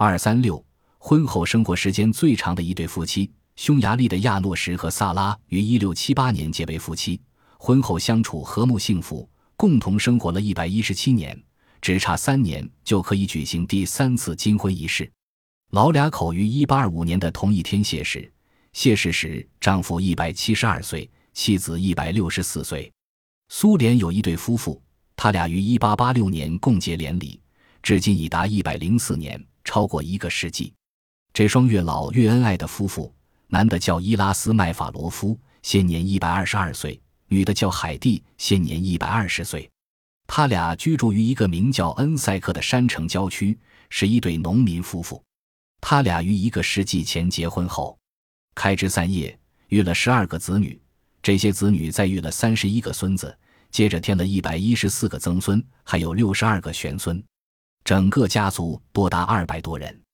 二三六，婚后生活时间最长的一对夫妻，匈牙利的亚诺什和萨拉于一六七八年结为夫妻，婚后相处和睦幸福，共同生活了一百一十七年，只差三年就可以举行第三次金婚仪式。老俩口于一八二五年的同一天谢世，谢世时丈夫一百七十二岁，妻子一百六十四岁。苏联有一对夫妇，他俩于一八八六年共结连理，至今已达一百零四年。超过一个世纪，这双越老越恩爱的夫妇，男的叫伊拉斯麦法罗夫，现年一百二十二岁；女的叫海蒂，现年一百二十岁。他俩居住于一个名叫恩塞克的山城郊区，是一对农民夫妇。他俩于一个世纪前结婚后，开枝散叶，育了十二个子女。这些子女再育了三十一个孙子，接着添了一百一十四个曾孙，还有六十二个玄孙。整个家族多达二百多人。